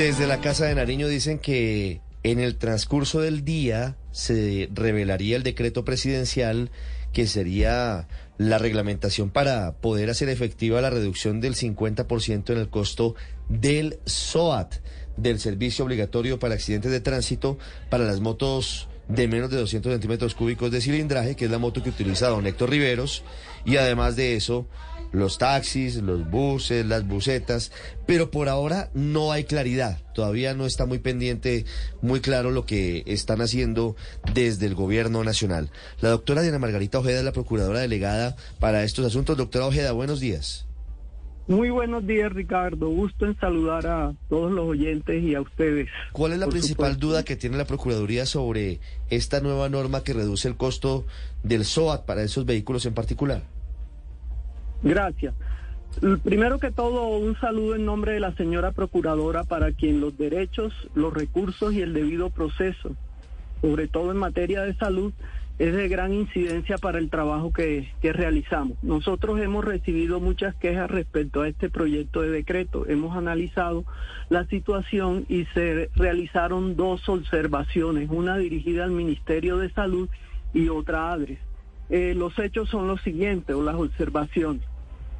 Desde la Casa de Nariño dicen que en el transcurso del día se revelaría el decreto presidencial que sería la reglamentación para poder hacer efectiva la reducción del 50% en el costo del SOAT, del Servicio Obligatorio para Accidentes de Tránsito para las motos de menos de 200 centímetros cúbicos de cilindraje, que es la moto que utiliza don Héctor Riveros, y además de eso, los taxis, los buses, las busetas, pero por ahora no hay claridad, todavía no está muy pendiente, muy claro lo que están haciendo desde el gobierno nacional. La doctora Diana Margarita Ojeda es la procuradora delegada para estos asuntos. Doctora Ojeda, buenos días. Muy buenos días, Ricardo. Gusto en saludar a todos los oyentes y a ustedes. ¿Cuál es la principal duda que tiene la Procuraduría sobre esta nueva norma que reduce el costo del SOAT para esos vehículos en particular? Gracias. Primero que todo, un saludo en nombre de la señora Procuradora para quien los derechos, los recursos y el debido proceso, sobre todo en materia de salud, es de gran incidencia para el trabajo que, realizamos. Nosotros hemos recibido muchas quejas respecto a este proyecto de decreto. Hemos analizado la situación y se realizaron dos observaciones, una dirigida al Ministerio de Salud y otra a ADRES. Eh, los hechos son los siguientes, o las observaciones.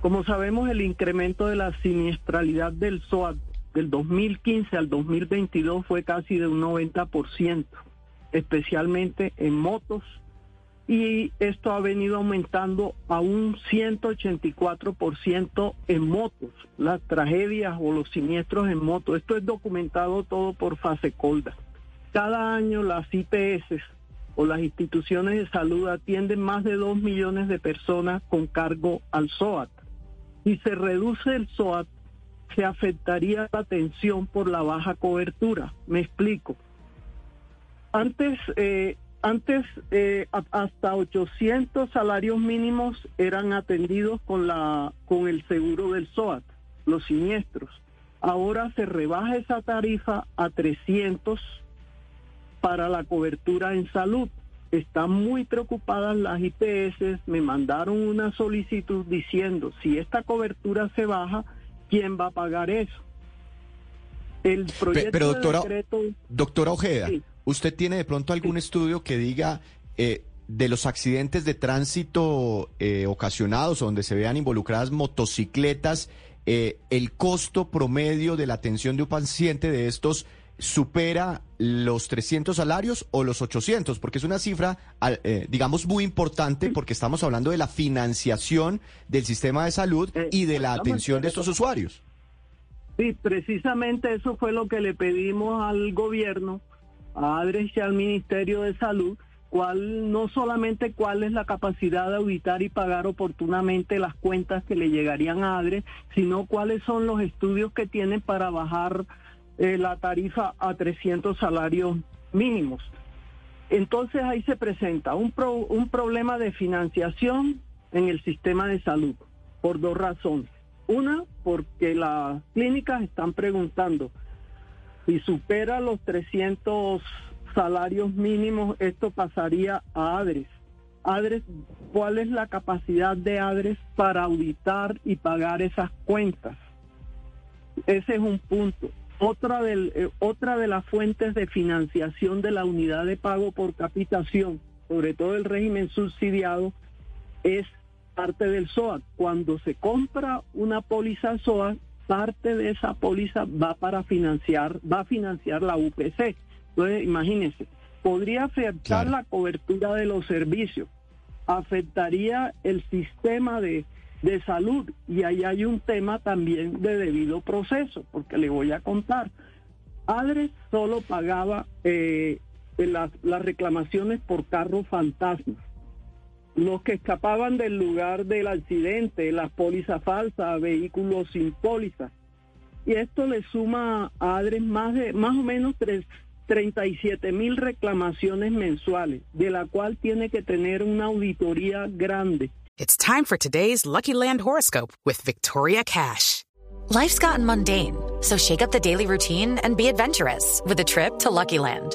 Como sabemos, el incremento de la siniestralidad del SOAT del 2015 al 2022 fue casi de un 90%, especialmente en motos, y esto ha venido aumentando a un 184% en motos, las tragedias o los siniestros en motos. Esto es documentado todo por Fasecolda. Cada año las IPS o las instituciones de salud atienden más de 2 millones de personas con cargo al SOAT. Si se reduce el SOAT, se afectaría la atención por la baja cobertura. Me explico. Antes eh, antes eh, hasta 800 salarios mínimos eran atendidos con la con el seguro del SOAT, los siniestros. Ahora se rebaja esa tarifa a 300 para la cobertura en salud. Están muy preocupadas las IPS, me mandaron una solicitud diciendo, si esta cobertura se baja, ¿quién va a pagar eso? El proyecto pero, doctora, doctora Ojeda, ¿Usted tiene de pronto algún estudio que diga eh, de los accidentes de tránsito eh, ocasionados donde se vean involucradas motocicletas, eh, el costo promedio de la atención de un paciente de estos supera los 300 salarios o los 800? Porque es una cifra, digamos, muy importante porque estamos hablando de la financiación del sistema de salud y de la atención de estos usuarios. Sí, precisamente eso fue lo que le pedimos al gobierno a ADRES y al Ministerio de Salud, cuál, no solamente cuál es la capacidad de auditar y pagar oportunamente las cuentas que le llegarían a ADRES, sino cuáles son los estudios que tienen para bajar eh, la tarifa a 300 salarios mínimos. Entonces ahí se presenta un, un problema de financiación en el sistema de salud por dos razones. Una, porque las clínicas están preguntando, si supera los 300 salarios mínimos, esto pasaría a ADRES. ADRES, ¿cuál es la capacidad de ADRES para auditar y pagar esas cuentas? Ese es un punto. Eh, otra de las fuentes de financiación de la unidad de pago por capitación, sobre todo el régimen subsidiado, es parte del SOA. Cuando se compra una póliza SOA, parte de esa póliza va para financiar, va a financiar la UPC. Entonces, imagínense, podría afectar la cobertura de los servicios, afectaría el sistema de, de salud y ahí hay un tema también de debido proceso, porque le voy a contar. ADRES solo pagaba eh, las, las reclamaciones por carro fantasma. Los que escapaban del lugar del accidente, las pólizas falsas, vehículos sin póliza. Y esto le suma a ADRES más, de, más o menos 37 mil reclamaciones mensuales, de la cual tiene que tener una auditoría grande. It's time for today's Lucky Land horoscope with Victoria Cash. Life's gotten mundane, so shake up the daily routine and be adventurous with a trip to Lucky Land.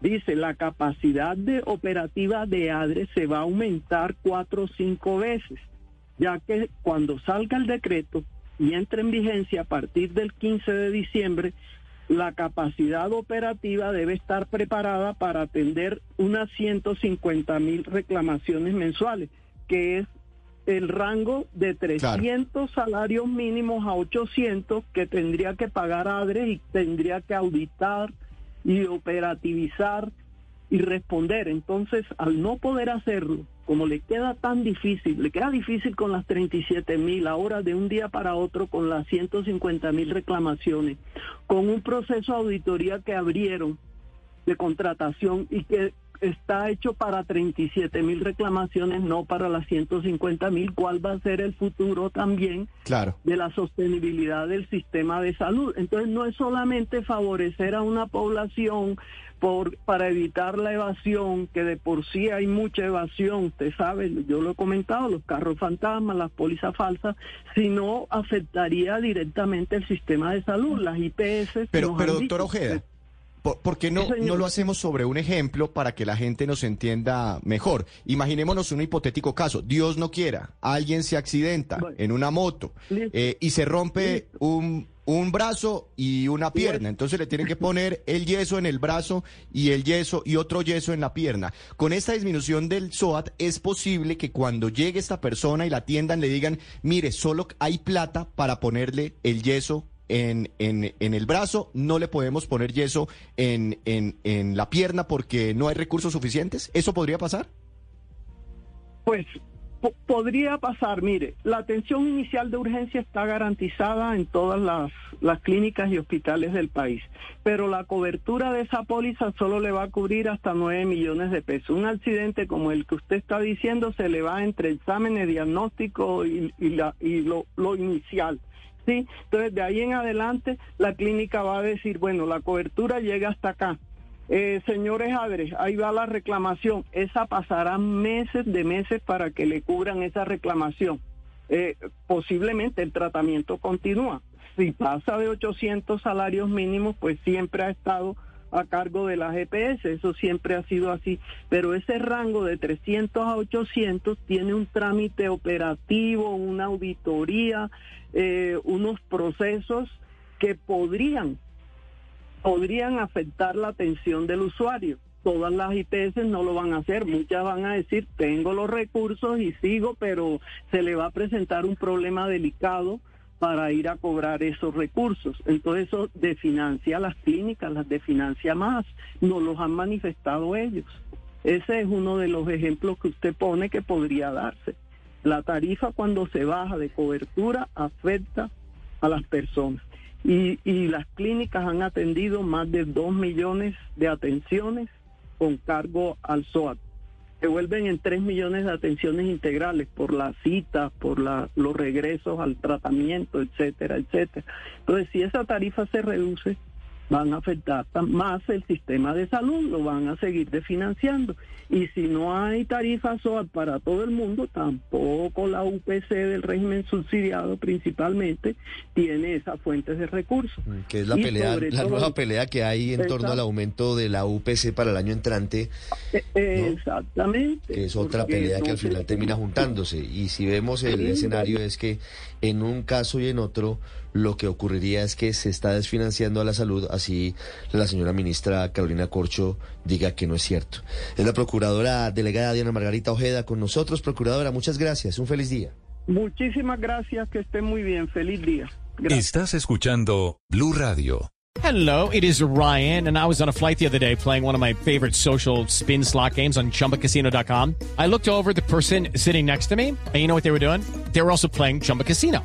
dice la capacidad de operativa de ADRE se va a aumentar cuatro o cinco veces, ya que cuando salga el decreto y entre en vigencia a partir del 15 de diciembre, la capacidad operativa debe estar preparada para atender unas 150 mil reclamaciones mensuales, que es el rango de 300 salarios mínimos a 800 que tendría que pagar ADRE y tendría que auditar y operativizar y responder. Entonces, al no poder hacerlo, como le queda tan difícil, le queda difícil con las 37 mil, ahora de un día para otro con las 150 mil reclamaciones, con un proceso de auditoría que abrieron de contratación y que está hecho para 37 mil reclamaciones, no para las 150 mil. ¿Cuál va a ser el futuro también claro. de la sostenibilidad del sistema de salud? Entonces, no es solamente favorecer a una población por, para evitar la evasión, que de por sí hay mucha evasión, usted sabe, yo lo he comentado, los carros fantasmas, las pólizas falsas, sino afectaría directamente el sistema de salud, las IPS. Pero, pero doctor Ojeda. ¿Por, qué no, no lo hacemos sobre un ejemplo para que la gente nos entienda mejor? Imaginémonos un hipotético caso. Dios no quiera, alguien se accidenta en una moto eh, y se rompe un, un brazo y una pierna. Entonces le tienen que poner el yeso en el brazo y el yeso y otro yeso en la pierna. Con esta disminución del SOAT es posible que cuando llegue esta persona y la atiendan le digan, mire, solo hay plata para ponerle el yeso en, en, el brazo, no le podemos poner yeso en, en, en la pierna porque no hay recursos suficientes. ¿Eso podría pasar? Pues podría pasar, mire, la atención inicial de urgencia está garantizada en todas las, las, clínicas y hospitales del país, pero la cobertura de esa póliza solo le va a cubrir hasta 9 millones de pesos. Un accidente como el que usted está diciendo se le va entre exámenes, diagnóstico y, y, la, y lo, lo inicial. Entonces, de ahí en adelante, la clínica va a decir, bueno, la cobertura llega hasta acá. Eh, señores Adres, ahí va la reclamación. Esa pasará meses de meses para que le cubran esa reclamación. Eh, posiblemente el tratamiento continúa. Si pasa de 800 salarios mínimos, pues siempre ha estado a cargo de la GPS, eso siempre ha sido así, pero ese rango de 300 a 800 tiene un trámite operativo, una auditoría, eh, unos procesos que podrían, podrían afectar la atención del usuario. Todas las IPS no lo van a hacer, muchas van a decir, tengo los recursos y sigo, pero se le va a presentar un problema delicado para ir a cobrar esos recursos. Entonces eso definancia las clínicas, las definancia más, no los han manifestado ellos. Ese es uno de los ejemplos que usted pone que podría darse. La tarifa cuando se baja de cobertura afecta a las personas. Y, las clínicas han atendido más de dos millones de atenciones con cargo al SOAT se vuelven en 3 millones de atenciones integrales por las citas, por la, los regresos al tratamiento, etcétera, etcétera. Entonces, si esa tarifa se reduce, van a afectar más el sistema de salud, lo van a seguir desfinanciando. Y si no hay tarifa SOAT para todo el mundo, tampoco la UPC del régimen subsidiado principalmente tiene esas fuentes de recursos. Mm, que es la pelea, la nueva pelea que hay en torno al aumento de la UPC para el año entrante. E, exactamente. Que es otra pelea que al final termina juntándose. Y si vemos el escenario es que en un caso y en otro lo que ocurriría es que se está desfinanciando a la salud, así la señora ministra Carolina Corcho diga que no es cierto. Es la procuradora delegada Diana Margarita Ojeda con nosotros. Procuradora, muchas gracias. Un feliz día. Muchísimas gracias, que esté muy bien. Feliz día. Estás escuchando Blue Radio. Hello, it is Ryan, and I was on a flight the other day playing one of my favorite social spin slot games on chumbacasino.com. I looked over the person sitting next to me, and you know what they were doing? They were also playing Chumba Casino.